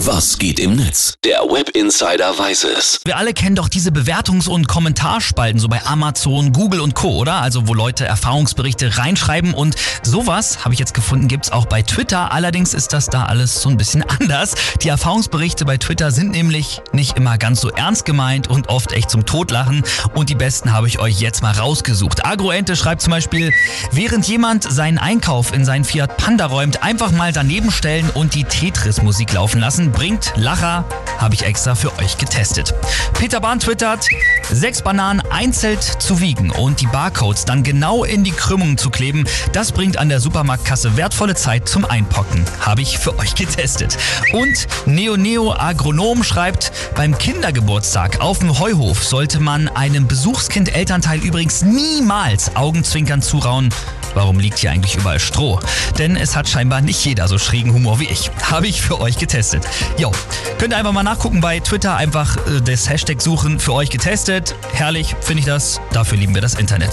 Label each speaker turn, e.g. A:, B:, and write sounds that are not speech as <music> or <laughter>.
A: Was geht im Netz? Der Web Insider weiß es.
B: Wir alle kennen doch diese Bewertungs- und Kommentarspalten, so bei Amazon, Google und Co., oder? Also wo Leute Erfahrungsberichte reinschreiben und sowas, habe ich jetzt gefunden, gibt's auch bei Twitter. Allerdings ist das da alles so ein bisschen <laughs> anders. Die Erfahrungsberichte bei Twitter sind nämlich nicht immer ganz so ernst gemeint und oft echt zum Totlachen. Und die besten habe ich euch jetzt mal rausgesucht. Agroente schreibt zum Beispiel, während jemand seinen Einkauf in seinen Fiat Panda räumt, einfach mal daneben stellen und die Tetris-Musik laufen lassen bringt Lacher, habe ich extra für euch getestet. Peter Bahn twittert, sechs Bananen einzeln zu wiegen und die Barcodes dann genau in die Krümmungen zu kleben, das bringt an der Supermarktkasse wertvolle Zeit zum Einpocken. Habe ich für euch getestet. Und Neo Neo Agronom schreibt, beim Kindergeburtstag auf dem Heuhof sollte man einem Besuchskind Elternteil übrigens niemals Augenzwinkern zurauen. Warum liegt hier eigentlich überall Stroh? Denn es hat scheinbar nicht jeder so schrägen Humor wie ich. Habe ich für euch getestet. Jo, könnt ihr einfach mal nachgucken bei Twitter, einfach äh, das Hashtag suchen, für euch getestet. Herrlich, finde ich das. Dafür lieben wir das Internet.